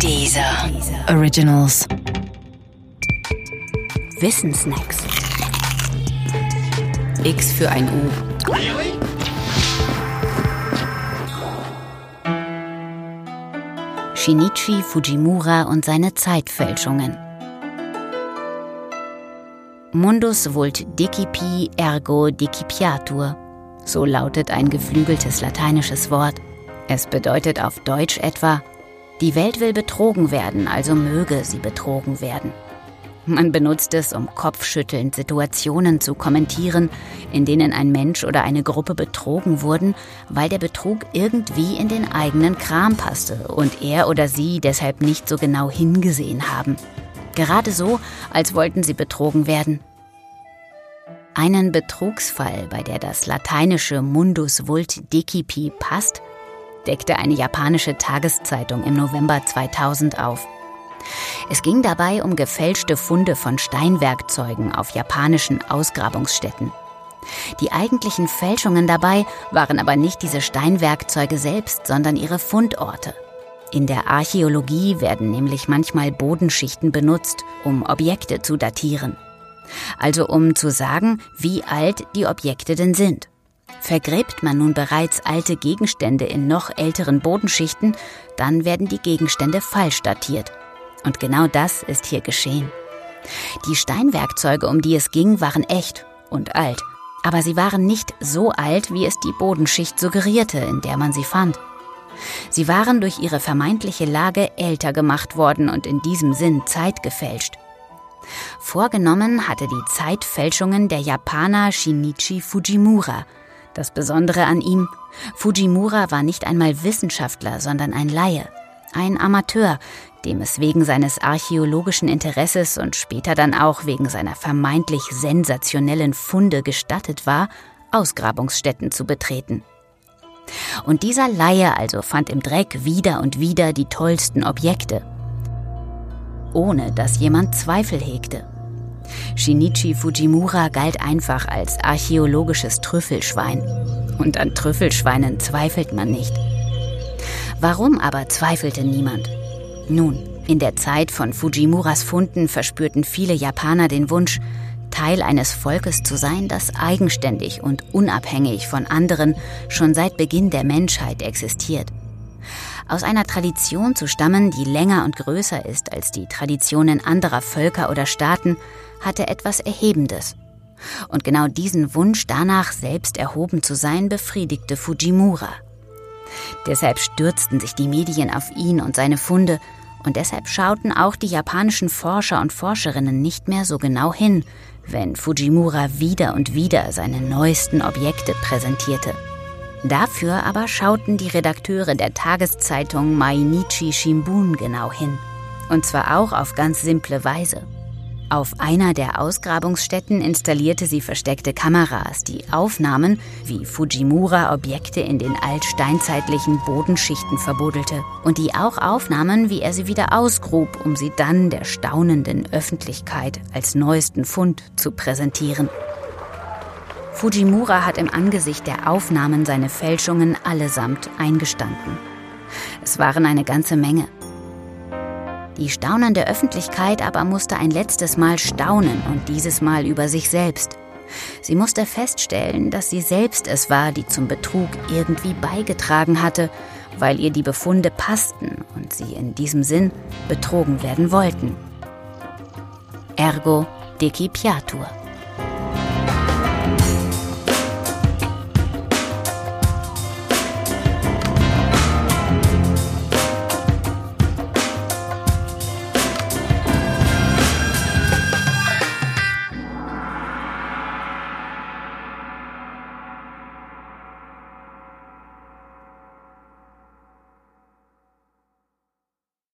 Dieser Originals. Wissensnacks. X für ein U. Shinichi Fujimura und seine Zeitfälschungen. Mundus vult decipi ergo decipiatur. So lautet ein geflügeltes lateinisches Wort. Es bedeutet auf Deutsch etwa, die Welt will betrogen werden, also möge sie betrogen werden. Man benutzt es, um kopfschüttelnd Situationen zu kommentieren, in denen ein Mensch oder eine Gruppe betrogen wurden, weil der Betrug irgendwie in den eigenen Kram passte und er oder sie deshalb nicht so genau hingesehen haben. Gerade so, als wollten sie betrogen werden. Einen Betrugsfall, bei der das lateinische Mundus vult decipi passt, deckte eine japanische Tageszeitung im November 2000 auf. Es ging dabei um gefälschte Funde von Steinwerkzeugen auf japanischen Ausgrabungsstätten. Die eigentlichen Fälschungen dabei waren aber nicht diese Steinwerkzeuge selbst, sondern ihre Fundorte. In der Archäologie werden nämlich manchmal Bodenschichten benutzt, um Objekte zu datieren. Also um zu sagen, wie alt die Objekte denn sind. Vergräbt man nun bereits alte Gegenstände in noch älteren Bodenschichten, dann werden die Gegenstände falsch datiert. Und genau das ist hier geschehen. Die Steinwerkzeuge, um die es ging, waren echt und alt. Aber sie waren nicht so alt, wie es die Bodenschicht suggerierte, in der man sie fand. Sie waren durch ihre vermeintliche Lage älter gemacht worden und in diesem Sinn zeitgefälscht. Vorgenommen hatte die Zeitfälschungen der Japaner Shinichi Fujimura. Das Besondere an ihm, Fujimura war nicht einmal Wissenschaftler, sondern ein Laie, ein Amateur, dem es wegen seines archäologischen Interesses und später dann auch wegen seiner vermeintlich sensationellen Funde gestattet war, Ausgrabungsstätten zu betreten. Und dieser Laie also fand im Dreck wieder und wieder die tollsten Objekte, ohne dass jemand Zweifel hegte. Shinichi Fujimura galt einfach als archäologisches Trüffelschwein. Und an Trüffelschweinen zweifelt man nicht. Warum aber zweifelte niemand? Nun, in der Zeit von Fujimuras Funden verspürten viele Japaner den Wunsch, Teil eines Volkes zu sein, das eigenständig und unabhängig von anderen schon seit Beginn der Menschheit existiert. Aus einer Tradition zu stammen, die länger und größer ist als die Traditionen anderer Völker oder Staaten, hatte etwas Erhebendes. Und genau diesen Wunsch danach, selbst erhoben zu sein, befriedigte Fujimura. Deshalb stürzten sich die Medien auf ihn und seine Funde, und deshalb schauten auch die japanischen Forscher und Forscherinnen nicht mehr so genau hin, wenn Fujimura wieder und wieder seine neuesten Objekte präsentierte. Dafür aber schauten die Redakteure der Tageszeitung Mainichi Shimbun genau hin. Und zwar auch auf ganz simple Weise. Auf einer der Ausgrabungsstätten installierte sie versteckte Kameras, die aufnahmen, wie Fujimura Objekte in den altsteinzeitlichen Bodenschichten verbuddelte und die auch aufnahmen, wie er sie wieder ausgrub, um sie dann der staunenden Öffentlichkeit als neuesten Fund zu präsentieren. Fujimura hat im Angesicht der Aufnahmen seine Fälschungen allesamt eingestanden. Es waren eine ganze Menge. Die staunende Öffentlichkeit aber musste ein letztes Mal staunen und dieses Mal über sich selbst. Sie musste feststellen, dass sie selbst es war, die zum Betrug irgendwie beigetragen hatte, weil ihr die Befunde passten und sie in diesem Sinn betrogen werden wollten. Ergo decipiatur.